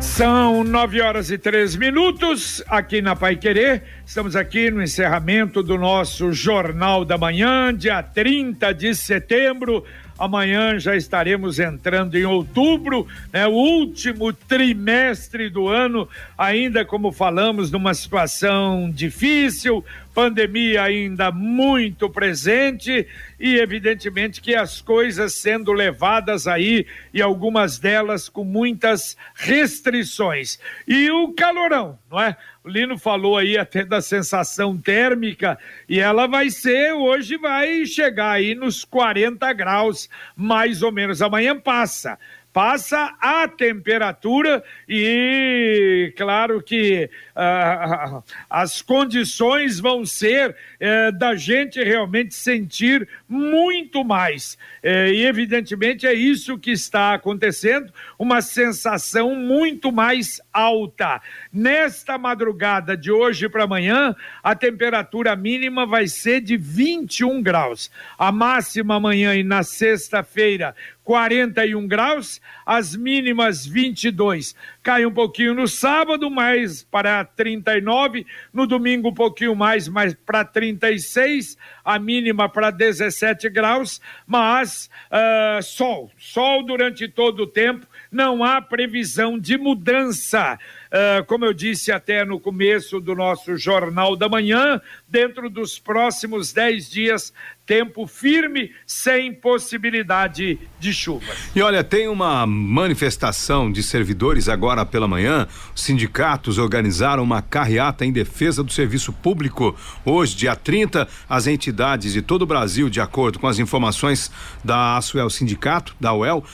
São nove horas e três minutos aqui na Pai Querer. Estamos aqui no encerramento do nosso Jornal da Manhã, dia 30 de setembro. Amanhã já estaremos entrando em outubro, né, o último trimestre do ano, ainda como falamos, numa situação difícil, pandemia ainda muito presente e evidentemente que as coisas sendo levadas aí e algumas delas com muitas restrições. E o calorão, não é? O Lino falou aí até da sensação térmica e ela vai ser, hoje vai chegar aí nos 40 graus, mais ou menos. Amanhã passa passa a temperatura e claro que ah, as condições vão ser eh, da gente realmente sentir muito mais. Eh, e evidentemente é isso que está acontecendo, uma sensação muito mais alta. Nesta madrugada de hoje para amanhã, a temperatura mínima vai ser de 21 graus. A máxima amanhã e na sexta-feira 41 graus, as mínimas 22. Cai um pouquinho no sábado, mais para 39, no domingo um pouquinho mais, mais para 36, a mínima para 17 graus, mas uh, sol, sol durante todo o tempo, não há previsão de mudança. Uh, como eu disse até no começo do nosso Jornal da Manhã, dentro dos próximos 10 dias tempo firme, sem possibilidade de chuvas. E olha, tem uma manifestação de servidores agora pela manhã. Os sindicatos organizaram uma carreata em defesa do serviço público. Hoje, dia 30, as entidades de todo o Brasil, de acordo com as informações da Asuel Sindicato, da UEL,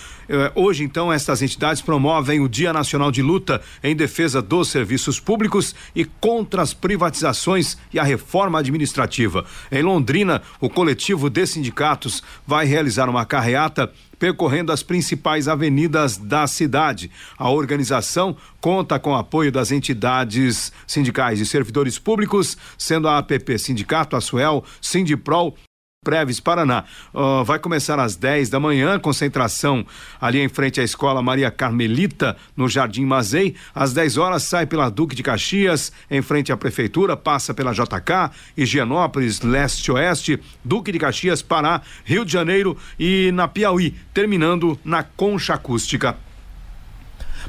hoje, então, estas entidades promovem o Dia Nacional de Luta em defesa dos serviços públicos e contra as privatizações e a reforma administrativa. Em Londrina, o coletivo de sindicatos vai realizar uma carreata percorrendo as principais avenidas da cidade. A organização conta com o apoio das entidades sindicais e servidores públicos, sendo a APP Sindicato, a Suel, Sindiprol Preves Paraná. Uh, vai começar às 10 da manhã, concentração ali em frente à escola Maria Carmelita, no Jardim Mazei. Às 10 horas sai pela Duque de Caxias, em frente à prefeitura, passa pela JK, Higienópolis, Leste-Oeste, Duque de Caxias, Pará, Rio de Janeiro e na Piauí, terminando na Concha Acústica.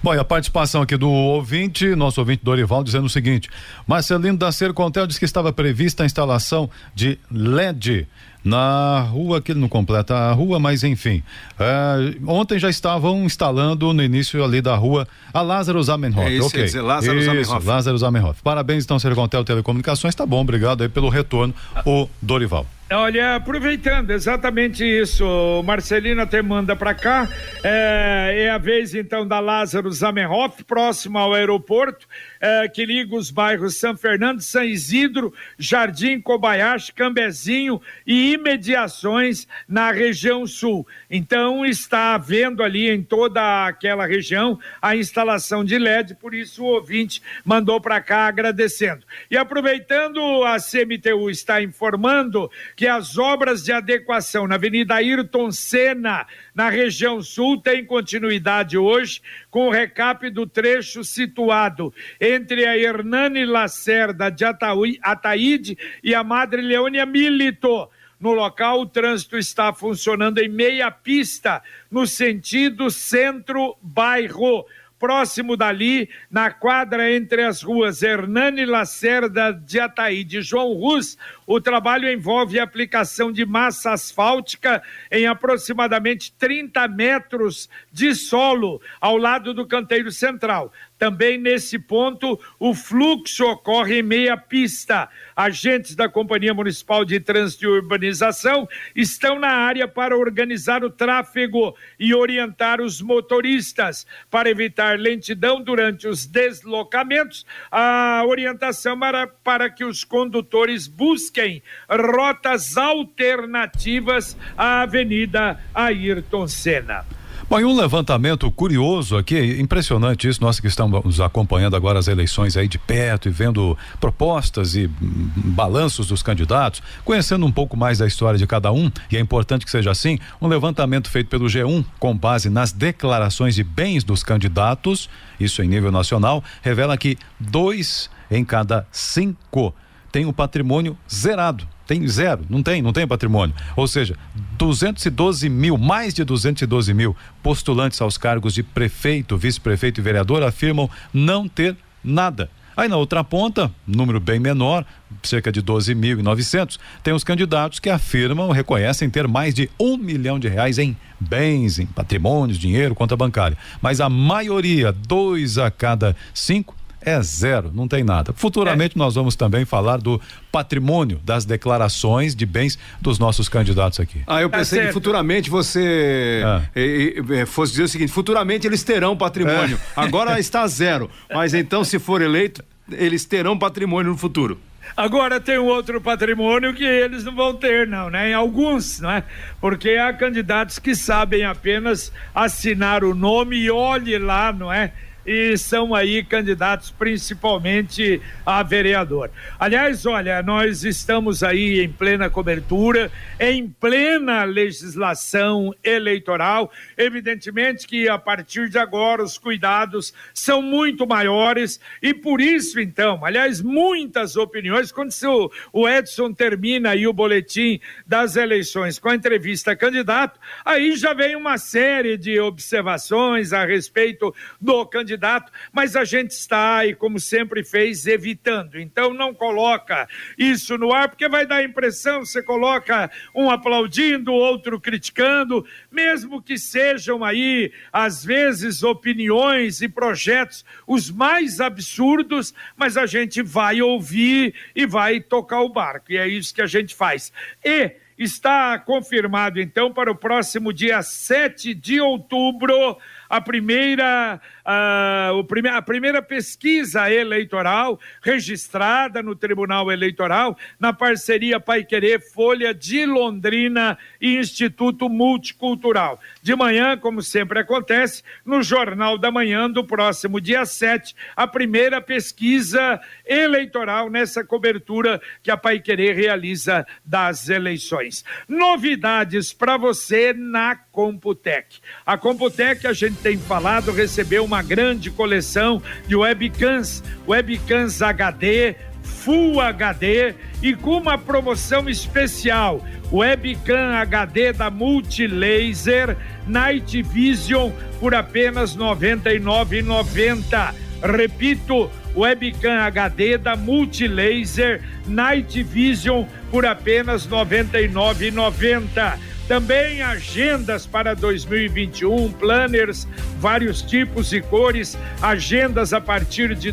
Bom, e a participação aqui do ouvinte, nosso ouvinte Dorival, dizendo o seguinte: Marcelino da Sercontel disse que estava prevista a instalação de LED na rua, que ele não completa a rua, mas enfim. É, ontem já estavam instalando no início ali da rua a Lázaro Zamenhof. É isso, ok. Dizer, Lázaro isso, Zamenhof. Lázaro Zamenhof. Parabéns então, Sercontel Telecomunicações, tá bom, obrigado aí pelo retorno, o Dorival. Olha, aproveitando exatamente isso, Marcelino até manda para cá. É, é, a vez então da Lázaro Zamenhof, próximo ao aeroporto, é, que liga os bairros São Fernando, São Isidro, Jardim Kobayashi, Cambezinho e imediações na região sul. Então está havendo ali em toda aquela região a instalação de LED, por isso o ouvinte mandou para cá agradecendo. E aproveitando, a CMTU está informando que as obras de adequação na Avenida Ayrton Senna, na região sul, têm continuidade hoje, com o recap do trecho situado entre a Hernani Lacerda de Ataíde e a Madre Leônia Milito. No local, o trânsito está funcionando em meia pista, no sentido centro-bairro próximo dali, na quadra entre as ruas Hernani Lacerda de Ataíde e João Rus, o trabalho envolve a aplicação de massa asfáltica em aproximadamente 30 metros de solo ao lado do canteiro central Também nesse ponto, o fluxo ocorre em meia pista. Agentes da Companhia Municipal de Trânsito e Urbanização estão na área para organizar o tráfego e orientar os motoristas. Para evitar lentidão durante os deslocamentos, a orientação para, para que os condutores busquem rotas alternativas à Avenida Ayrton Senna. Bom, e um levantamento curioso aqui, impressionante isso, nós que estamos acompanhando agora as eleições aí de perto e vendo propostas e hum, balanços dos candidatos, conhecendo um pouco mais da história de cada um, e é importante que seja assim, um levantamento feito pelo G1 com base nas declarações de bens dos candidatos, isso em nível nacional, revela que dois em cada cinco tem o patrimônio zerado tem zero, não tem, não tem patrimônio. Ou seja, 212 mil, mais de 212 mil postulantes aos cargos de prefeito, vice-prefeito e vereador afirmam não ter nada. Aí na outra ponta, número bem menor, cerca de 12.900, tem os candidatos que afirmam, reconhecem ter mais de um milhão de reais em bens, em patrimônios, dinheiro, conta bancária. Mas a maioria, dois a cada cinco, é zero, não tem nada. Futuramente é. nós vamos também falar do patrimônio das declarações de bens dos nossos candidatos aqui. Ah, eu pensei é que futuramente você é. fosse dizer o seguinte: futuramente eles terão patrimônio. É. Agora está zero, mas então se for eleito, eles terão patrimônio no futuro. Agora tem um outro patrimônio que eles não vão ter, não, né? Em alguns, não é? Porque há candidatos que sabem apenas assinar o nome e olhe lá, não é? E são aí candidatos principalmente a vereador. Aliás, olha, nós estamos aí em plena cobertura, em plena legislação eleitoral. Evidentemente que a partir de agora os cuidados são muito maiores e por isso, então, aliás, muitas opiniões, quando o Edson termina aí o boletim das eleições com a entrevista a candidato, aí já vem uma série de observações a respeito do candidato candidato, mas a gente está, e como sempre fez, evitando. Então não coloca isso no ar, porque vai dar a impressão, você coloca um aplaudindo, outro criticando, mesmo que sejam aí, às vezes, opiniões e projetos os mais absurdos, mas a gente vai ouvir e vai tocar o barco, e é isso que a gente faz. E está confirmado, então, para o próximo dia 7 de outubro, a primeira, o prime a primeira pesquisa eleitoral registrada no Tribunal Eleitoral, na parceria Pai Querer, Folha de Londrina e Instituto Multicultural. De manhã, como sempre acontece, no Jornal da Manhã do próximo dia 7, a primeira pesquisa eleitoral nessa cobertura que a Pai Querer realiza das eleições. Novidades para você na Computec. A Computec, a gente tem falado, recebeu uma grande coleção de webcams, webcams HD, Full HD e com uma promoção especial, webcam HD da Multilaser Night Vision por apenas R$ 99,90. Repito, webcam HD da Multilaser Night Vision por apenas R$ 99,90 também agendas para 2021, planners, vários tipos e cores, agendas a partir de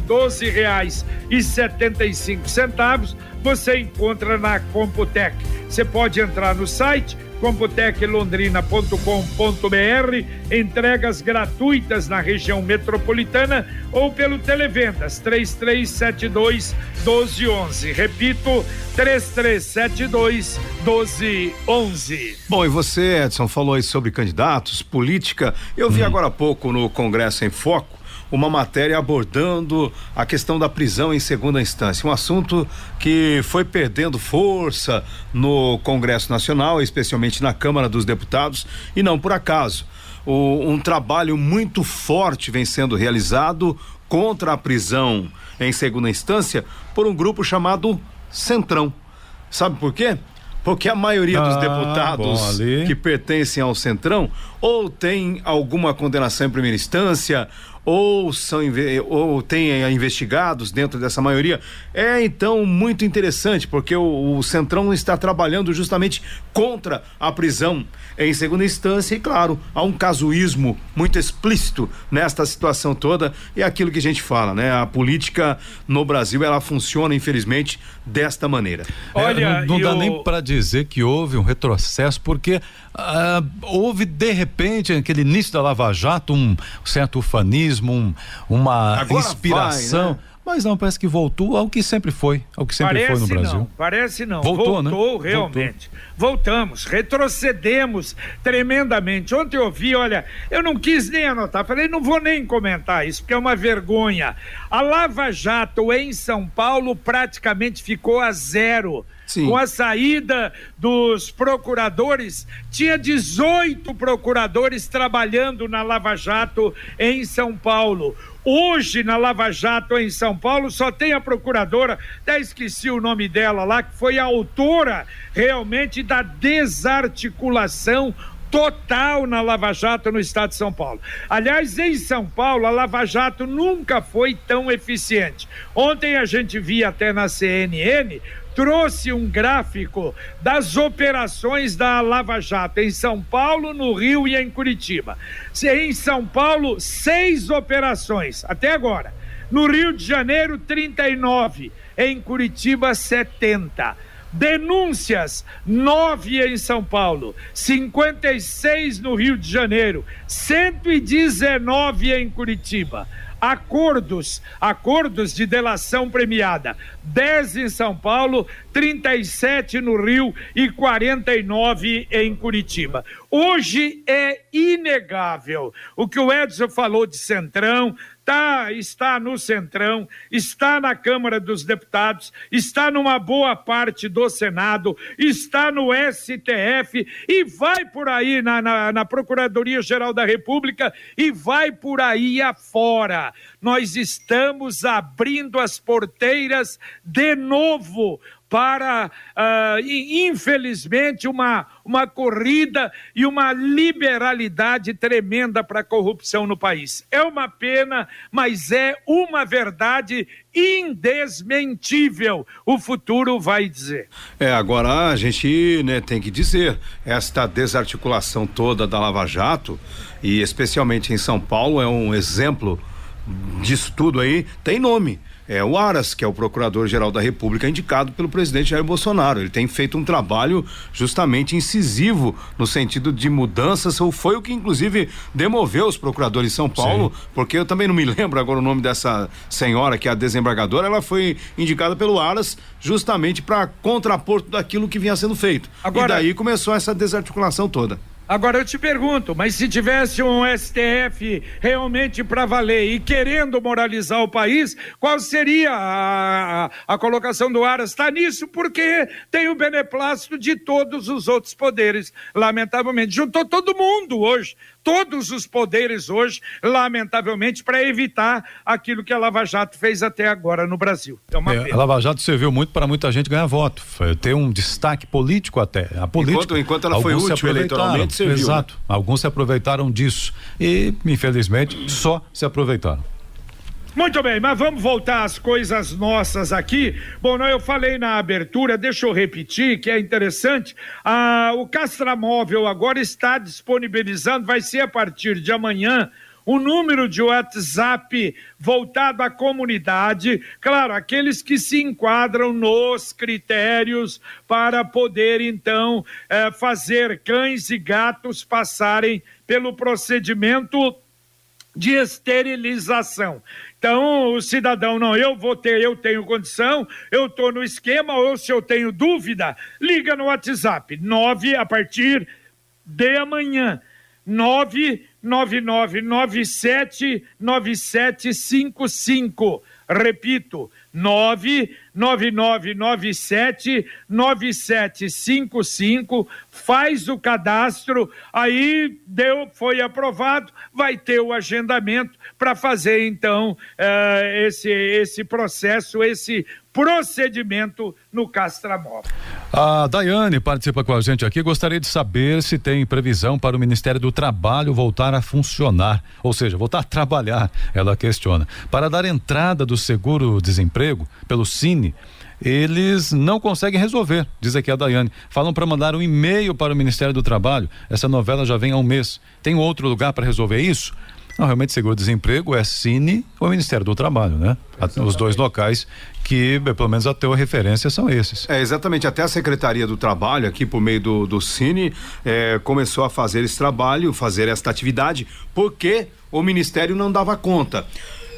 cinco centavos, você encontra na Computec. Você pode entrar no site computeclondrina.com.br, entregas gratuitas na região metropolitana ou pelo Televendas 3372 1211. Repito, 3372 1211. Bom, e você, Edson, falou aí sobre candidatos, política. Eu vi hum. agora há pouco no Congresso em Foco uma matéria abordando a questão da prisão em segunda instância, um assunto que foi perdendo força no Congresso Nacional, especialmente na Câmara dos Deputados, e não por acaso. O, um trabalho muito forte vem sendo realizado contra a prisão em segunda instância por um grupo chamado Centrão. Sabe por quê? Porque a maioria ah, dos deputados bom, que pertencem ao Centrão ou tem alguma condenação em primeira instância ou são ou tem investigados dentro dessa maioria. É então muito interessante, porque o, o Centrão está trabalhando justamente contra a prisão em segunda instância, e claro, há um casuísmo muito explícito nesta situação toda, e é aquilo que a gente fala, né? A política no Brasil, ela funciona, infelizmente, desta maneira. Olha, é, não, não dá nem para dizer que houve um retrocesso, porque ah, houve de repente aquele início da Lava Jato um certo ufanismo, um, uma Agora inspiração. Vai, né? Mas não, parece que voltou ao que sempre foi, ao que sempre parece foi no Brasil. Não, parece não. Voltou, né? Voltou né? realmente. Voltou. Voltamos, retrocedemos tremendamente. Ontem eu vi, olha, eu não quis nem anotar, falei, não vou nem comentar isso, porque é uma vergonha. A Lava Jato em São Paulo praticamente ficou a zero. Sim. Com a saída dos procuradores, tinha 18 procuradores trabalhando na Lava Jato em São Paulo. Hoje, na Lava Jato, em São Paulo, só tem a procuradora, até esqueci o nome dela lá, que foi a autora realmente da desarticulação total na Lava Jato no estado de São Paulo. Aliás, em São Paulo, a Lava Jato nunca foi tão eficiente. Ontem a gente via até na CNN trouxe um gráfico das operações da Lava Jato em São Paulo, no Rio e em Curitiba. Em São Paulo, seis operações até agora. No Rio de Janeiro, 39. Em Curitiba, 70. Denúncias, nove em São Paulo, 56 no Rio de Janeiro, 119 em Curitiba acordos, acordos de delação premiada, 10 em São Paulo, 37 no Rio e 49 em Curitiba. Hoje é inegável o que o Edson falou de Centrão, tá, está no Centrão, está na Câmara dos Deputados, está numa boa parte do Senado, está no STF e vai por aí na, na, na Procuradoria-Geral da República e vai por aí afora. Nós estamos abrindo as porteiras de novo para, uh, infelizmente, uma, uma corrida e uma liberalidade tremenda para a corrupção no país. É uma pena, mas é uma verdade indesmentível. O futuro vai dizer. É, agora a gente né, tem que dizer, esta desarticulação toda da Lava Jato, e especialmente em São Paulo, é um exemplo disso tudo aí, tem nome é o Aras, que é o Procurador-Geral da República indicado pelo presidente Jair Bolsonaro. Ele tem feito um trabalho justamente incisivo no sentido de mudanças, ou foi o que inclusive demoveu os procuradores de São Paulo, Sim. porque eu também não me lembro agora o nome dessa senhora que é a desembargadora, ela foi indicada pelo Aras justamente para contrapor tudo aquilo que vinha sendo feito. Agora, e daí começou essa desarticulação toda. Agora eu te pergunto, mas se tivesse um STF realmente para valer e querendo moralizar o país, qual seria a, a, colocação do Aras? Está nisso porque tem o beneplácito de todos os outros poderes, lamentavelmente. Juntou todo mundo hoje todos os poderes hoje, lamentavelmente, para evitar aquilo que a Lava Jato fez até agora no Brasil. É é, a Lava Jato serviu muito para muita gente ganhar voto, foi ter um destaque político até. A política, enquanto, enquanto ela foi útil eleitoralmente, serviu. Né? Exato. Né? Alguns se aproveitaram disso e, infelizmente, só se aproveitaram. Muito bem, mas vamos voltar às coisas nossas aqui. Bom, não, eu falei na abertura, deixa eu repetir que é interessante. Ah, o Castramóvel agora está disponibilizando, vai ser a partir de amanhã, o número de WhatsApp voltado à comunidade, claro, aqueles que se enquadram nos critérios para poder então eh, fazer cães e gatos passarem pelo procedimento de esterilização. Então, o cidadão, não, eu vou ter, eu tenho condição, eu estou no esquema, ou se eu tenho dúvida, liga no WhatsApp, 9 a partir de amanhã, 999979755. Repito, 99997 9755, faz o cadastro, aí deu, foi aprovado, vai ter o agendamento para fazer então uh, esse, esse processo, esse procedimento no Castramóvel. A Daiane participa com a gente aqui. Gostaria de saber se tem previsão para o Ministério do Trabalho voltar a funcionar, ou seja, voltar a trabalhar. Ela questiona. Para dar entrada do seguro-desemprego pelo Cine, eles não conseguem resolver, diz aqui a Daiane. Falam para mandar um e-mail para o Ministério do Trabalho. Essa novela já vem há um mês. Tem outro lugar para resolver isso? Não, realmente seguro-desemprego é Cine ou Ministério do Trabalho, né? Exatamente. Os dois locais que, pelo menos a tua referência, são esses. É, exatamente. Até a Secretaria do Trabalho, aqui por meio do, do Cine, é, começou a fazer esse trabalho, fazer esta atividade, porque o Ministério não dava conta.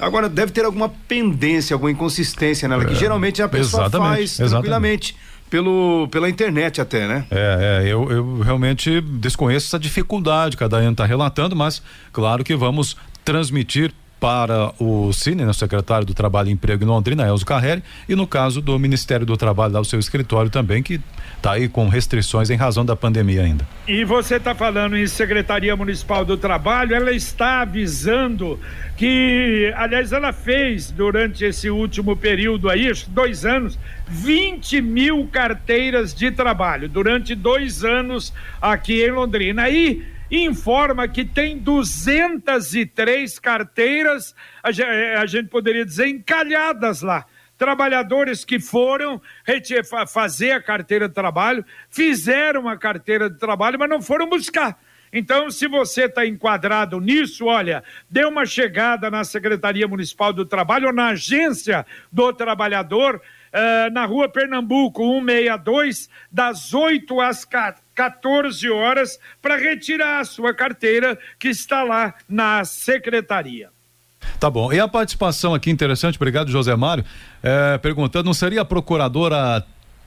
Agora, deve ter alguma pendência, alguma inconsistência nela, é, que geralmente a pessoa faz tranquilamente. Exatamente pelo, pela internet até, né? É, é eu, eu realmente desconheço essa dificuldade que a Daiane está relatando, mas claro que vamos transmitir para o Cine, né, secretário do Trabalho e Emprego em Londrina, Elzo Carreri, e no caso do Ministério do Trabalho, lá o seu escritório também, que está aí com restrições em razão da pandemia ainda. E você está falando em Secretaria Municipal do Trabalho, ela está avisando que, aliás, ela fez durante esse último período aí, dois anos, 20 mil carteiras de trabalho durante dois anos aqui em Londrina. Aí informa que tem 203 carteiras, eh, a gente poderia dizer, encalhadas lá. Trabalhadores que foram fazer a carteira de trabalho, fizeram a carteira de trabalho, mas não foram buscar. Então, se você está enquadrado nisso, olha, dê uma chegada na Secretaria Municipal do Trabalho ou na Agência do Trabalhador, uh, na rua Pernambuco 162, das 8 às 14 horas, para retirar a sua carteira que está lá na Secretaria. Tá bom. E a participação aqui interessante, obrigado, José Mário, é, perguntando, não seria a procuradora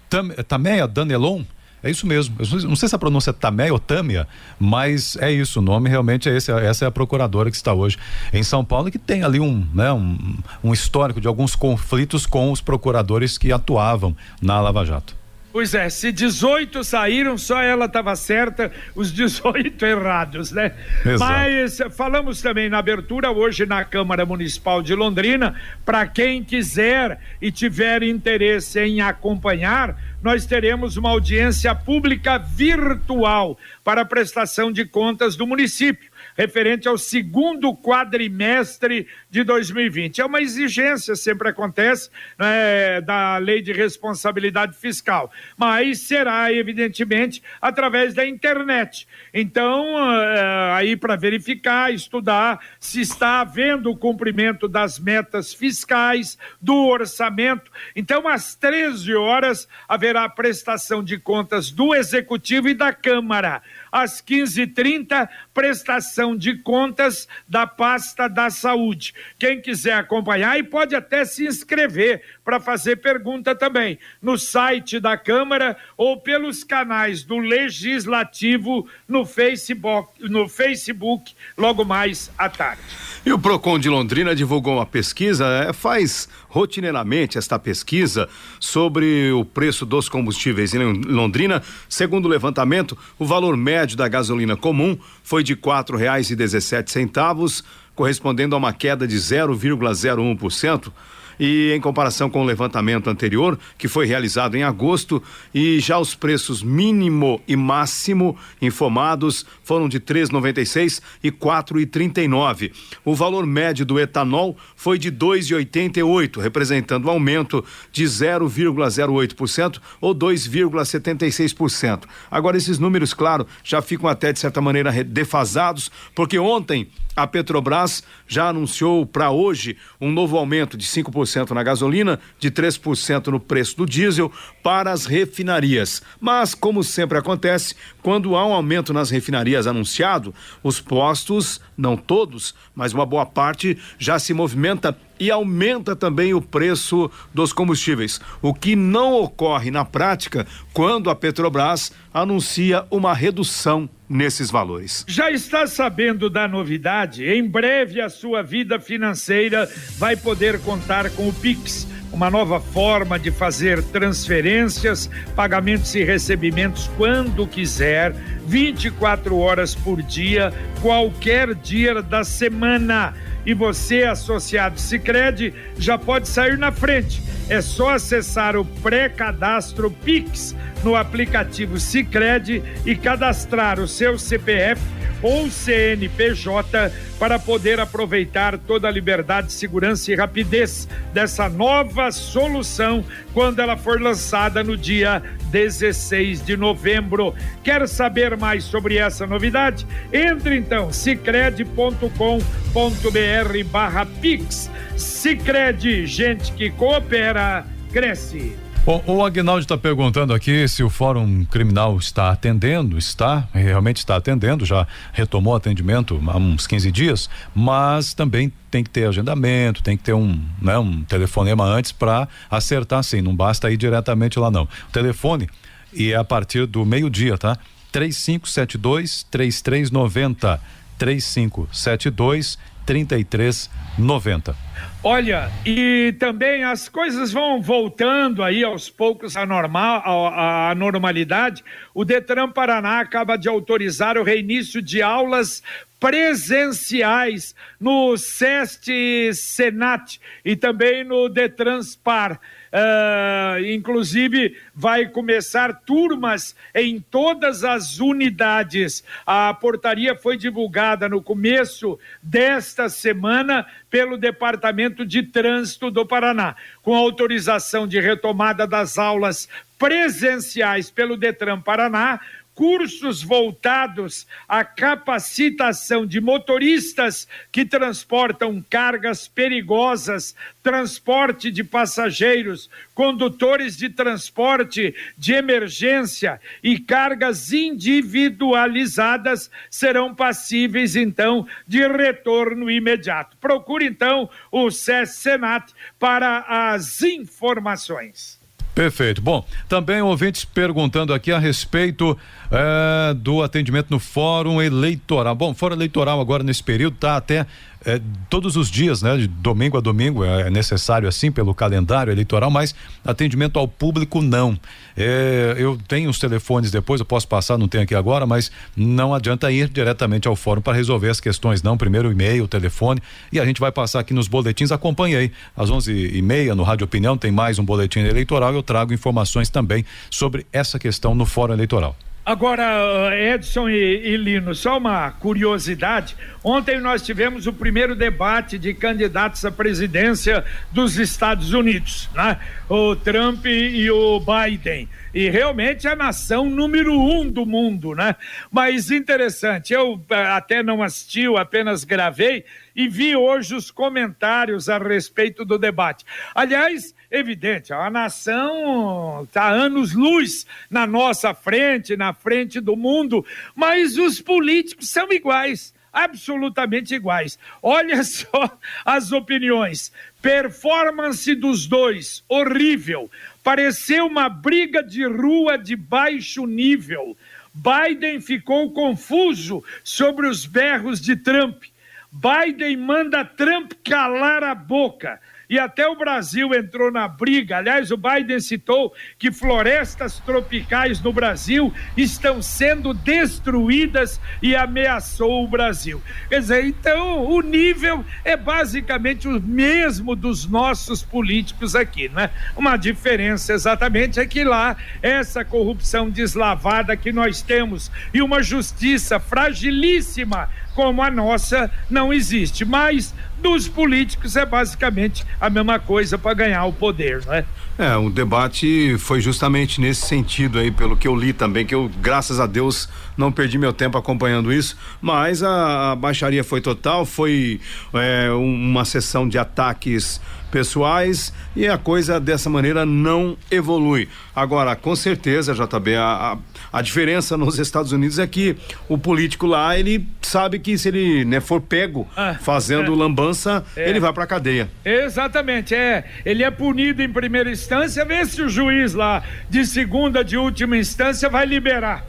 Tam, Tameia Danelon? É isso mesmo. Eu não sei se a pronúncia é Tamé ou Tâmia, mas é isso. O nome realmente é esse. Essa é a procuradora que está hoje em São Paulo, que tem ali um, né, um, um histórico de alguns conflitos com os procuradores que atuavam na Lava Jato. Pois é, se 18 saíram, só ela estava certa, os 18 errados, né? Exato. Mas falamos também na abertura hoje na Câmara Municipal de Londrina, para quem quiser e tiver interesse em acompanhar, nós teremos uma audiência pública virtual para a prestação de contas do município referente ao segundo quadrimestre de 2020. É uma exigência, sempre acontece, né, da lei de responsabilidade fiscal, mas será, evidentemente, através da internet. Então, uh, aí para verificar, estudar se está havendo o cumprimento das metas fiscais, do orçamento. Então, às 13 horas, haverá prestação de contas do Executivo e da Câmara às 15h30, prestação de contas da pasta da saúde. Quem quiser acompanhar e pode até se inscrever para fazer pergunta também no site da Câmara ou pelos canais do Legislativo no Facebook, no Facebook logo mais à tarde. E o Procon de Londrina divulgou uma pesquisa, é, faz rotineiramente esta pesquisa sobre o preço dos combustíveis em Londrina. Segundo o levantamento, o valor médio da gasolina comum foi de quatro reais e dezessete centavos, correspondendo a uma queda de 0,01% e em comparação com o levantamento anterior, que foi realizado em agosto, e já os preços mínimo e máximo informados foram de 3,96 e 4,39. O valor médio do etanol foi de 2,88, representando um aumento de 0,08% ou 2,76%. Agora esses números, claro, já ficam até de certa maneira defasados, porque ontem a Petrobras já anunciou para hoje um novo aumento de 5% na gasolina, de 3% no preço do diesel para as refinarias. Mas, como sempre acontece, quando há um aumento nas refinarias anunciado, os postos, não todos, mas uma boa parte, já se movimenta e aumenta também o preço dos combustíveis, o que não ocorre na prática quando a Petrobras anuncia uma redução nesses valores. Já está sabendo da novidade? Em breve a sua vida financeira vai poder contar com o Pix uma nova forma de fazer transferências, pagamentos e recebimentos quando quiser, 24 horas por dia, qualquer dia da semana. E você, associado Sicredi, já pode sair na frente. É só acessar o pré-cadastro Pix no aplicativo Sicredi e cadastrar o seu CPF ou CNPJ para poder aproveitar toda a liberdade, segurança e rapidez dessa nova solução quando ela for lançada no dia 16 de novembro. Quer saber mais sobre essa novidade? Entre então cicred.com.br barra Pix. Cicred, gente que coopera, cresce. Bom, o Agnaldo está perguntando aqui se o Fórum Criminal está atendendo, está, realmente está atendendo, já retomou atendimento há uns 15 dias, mas também tem que ter agendamento, tem que ter um, né, um telefonema antes para acertar sim, não basta ir diretamente lá não. O telefone e é a partir do meio-dia, tá? 3572 3390 3572 3390. Olha, e também as coisas vão voltando aí aos poucos à, normal, à, à normalidade. O Detran Paraná acaba de autorizar o reinício de aulas presenciais no SEST Senat e também no Detranspar. Uh, inclusive, vai começar turmas em todas as unidades. A portaria foi divulgada no começo desta semana pelo Departamento de Trânsito do Paraná, com autorização de retomada das aulas presenciais pelo Detran Paraná cursos voltados à capacitação de motoristas que transportam cargas perigosas, transporte de passageiros, condutores de transporte de emergência e cargas individualizadas serão passíveis então de retorno imediato. Procure então o SES Senat para as informações. Perfeito. Bom, também ouvintes perguntando aqui a respeito é, do atendimento no Fórum Eleitoral. Bom, Fórum Eleitoral agora nesse período está até é, todos os dias, né? De domingo a domingo é necessário assim pelo calendário eleitoral, mas atendimento ao público não. É, eu tenho os telefones depois, eu posso passar, não tenho aqui agora, mas não adianta ir diretamente ao fórum para resolver as questões, não. Primeiro o e-mail, o telefone e a gente vai passar aqui nos boletins. Acompanhe aí às onze e meia no Rádio Opinião tem mais um boletim eleitoral. Eu trago informações também sobre essa questão no fórum eleitoral. Agora, Edson e, e, Lino, só uma curiosidade. Ontem nós tivemos o primeiro debate de candidatos à presidência dos Estados Unidos, né? O Trump e o Biden. E realmente a nação número um do mundo, né? Mas interessante, eu eh, até não assisti, eu apenas gravei e vi hoje os comentários a respeito do debate. Aliás, evidente, a nação está anos-luz na nossa frente, na frente do mundo, mas os políticos são iguais absolutamente iguais. Olha só as opiniões. Performance dos dois, horrível. Pareceu uma briga de rua de baixo nível. Biden ficou confuso sobre os berros de Trump. Biden manda Trump calar a boca e até o Brasil entrou na briga. Aliás, o Biden citou que florestas tropicais no Brasil estão sendo destruídas e ameaçou o Brasil. Quer dizer, então o nível é basicamente o mesmo dos nossos políticos aqui, né? Uma diferença exatamente é que lá essa corrupção deslavada que nós temos e uma justiça fragilíssima como a nossa não existe. Mas dos políticos é basicamente a mesma coisa para ganhar o poder, não é? É, o debate foi justamente nesse sentido aí, pelo que eu li também, que eu, graças a Deus, não perdi meu tempo acompanhando isso, mas a, a baixaria foi total, foi é, uma sessão de ataques pessoais e a coisa dessa maneira não evolui. Agora, com certeza, JB, a, a, a diferença nos Estados Unidos é que o político lá, ele sabe que se ele né, for pego ah, fazendo é. lambança, é. ele vai pra cadeia. Exatamente, é. Ele é punido em primeira instância, vê se o juiz lá de segunda, de última instância vai liberar.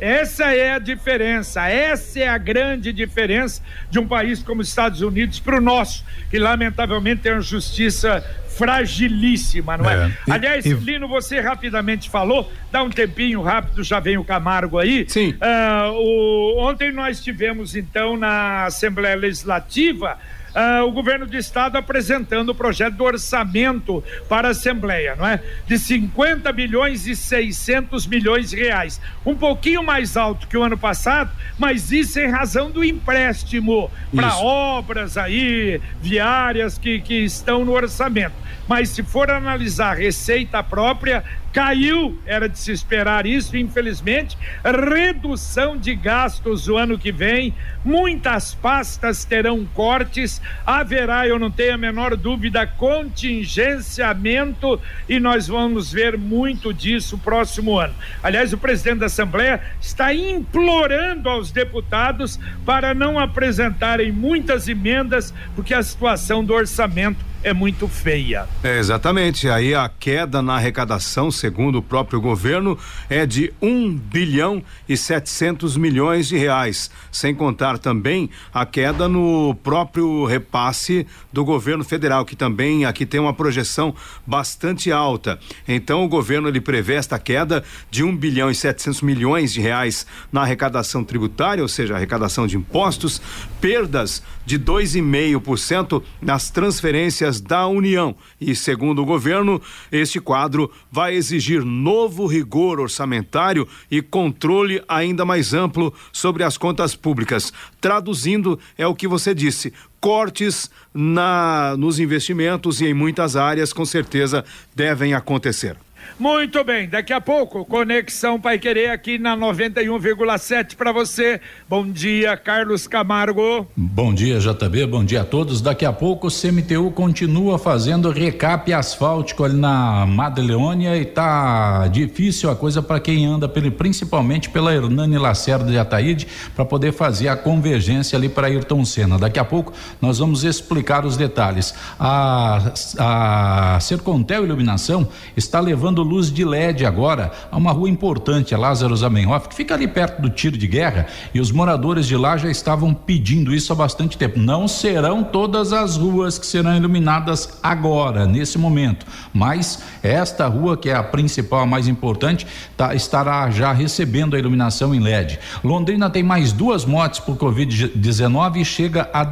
Essa é a diferença, essa é a grande diferença de um país como os Estados Unidos para o nosso, que lamentavelmente tem uma justiça fragilíssima, não é? é. Aliás, e... Lino, você rapidamente falou, dá um tempinho rápido, já vem o Camargo aí. Sim. Uh, o, ontem nós tivemos, então, na Assembleia Legislativa uh, o governo do estado apresentando o projeto do orçamento para a Assembleia, não é? De 50 bilhões e 600 milhões de reais. Um pouquinho mais alto que o ano passado, mas isso em razão do empréstimo para obras aí, viárias que, que estão no orçamento. Mas se for analisar receita própria, caiu, era de se esperar isso, infelizmente. Redução de gastos o ano que vem, muitas pastas terão cortes, haverá, eu não tenho a menor dúvida, contingenciamento e nós vamos ver muito disso próximo ano. Aliás, o presidente da Assembleia está implorando aos deputados para não apresentarem muitas emendas, porque a situação do orçamento é muito feia. É, exatamente. Aí a queda na arrecadação, segundo o próprio governo, é de um bilhão e setecentos milhões de reais, sem contar também a queda no próprio repasse do governo federal, que também aqui tem uma projeção bastante alta. Então o governo ele prevê esta queda de um bilhão e setecentos milhões de reais na arrecadação tributária, ou seja, arrecadação de impostos, perdas de dois e meio por cento nas transferências da União. E, segundo o governo, este quadro vai exigir novo rigor orçamentário e controle ainda mais amplo sobre as contas públicas. Traduzindo, é o que você disse: cortes na, nos investimentos e em muitas áreas, com certeza, devem acontecer. Muito bem, daqui a pouco, Conexão Pai Querer aqui na 91,7 para você. Bom dia, Carlos Camargo. Bom dia, JB, bom dia a todos. Daqui a pouco o CMTU continua fazendo recap asfáltico ali na Madeleônia e tá difícil a coisa para quem anda pelo, principalmente pela Hernani Lacerda de Ataíde para poder fazer a convergência ali para Ayrton Senna. Daqui a pouco nós vamos explicar os detalhes. A, a Sercontel Iluminação está levando luz de LED agora a uma rua importante, a Lázaro Zamenhof, que fica ali perto do tiro de guerra, e os moradores de lá já estavam pedindo isso há bastante tempo. Não serão todas as ruas que serão iluminadas agora, nesse momento, mas esta rua, que é a principal, a mais importante, tá, estará já recebendo a iluminação em LED. Londrina tem mais duas mortes por Covid-19 e chega a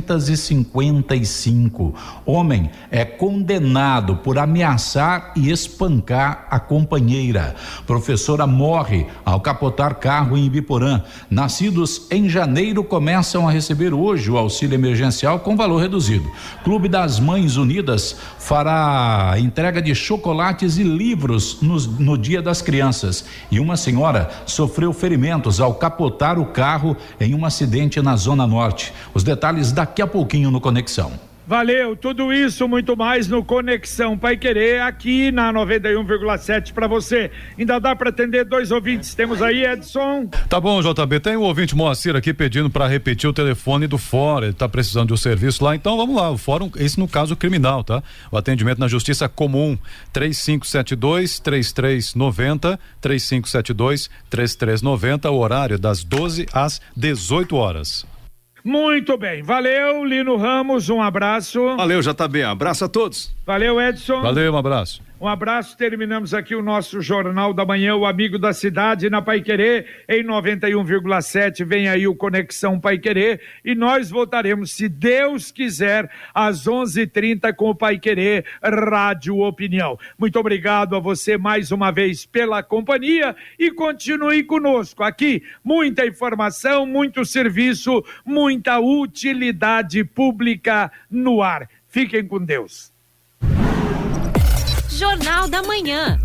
255. Homem é condenado por ameaçar e espancar a companheira. Professora morre ao capotar carro em Ibiporã. Nascidos em janeiro começam a receber hoje o auxílio emergencial com valor reduzido. Clube das Mães Unidas fará entrega de chocolates e livros no, no Dia das Crianças. E uma senhora sofreu ferimentos ao capotar o carro em um acidente na Zona Norte. Os detalhes daqui a pouquinho no Conexão. Valeu, tudo isso, muito mais no Conexão Pai Querer, aqui na 91,7 para você. Ainda dá para atender dois ouvintes. Temos aí, Edson. Tá bom, JB. Tem o um ouvinte Moacir aqui pedindo para repetir o telefone do fórum. Ele tá precisando de um serviço lá. Então vamos lá. O fórum, esse no caso criminal, tá? O atendimento na Justiça Comum: 3572 3390 3572 3390, o horário das 12 às 18 horas. Muito bem, valeu, Lino Ramos, um abraço. Valeu, JB, abraço a todos. Valeu, Edson. Valeu, um abraço. Um abraço, terminamos aqui o nosso Jornal da Manhã, o Amigo da Cidade, na Pai Querer, em 91,7. Vem aí o Conexão Pai Querer e nós voltaremos, se Deus quiser, às 11:30 h 30 com o Pai Querer Rádio Opinião. Muito obrigado a você mais uma vez pela companhia e continue conosco aqui. Muita informação, muito serviço, muita utilidade pública no ar. Fiquem com Deus. Jornal da Manhã.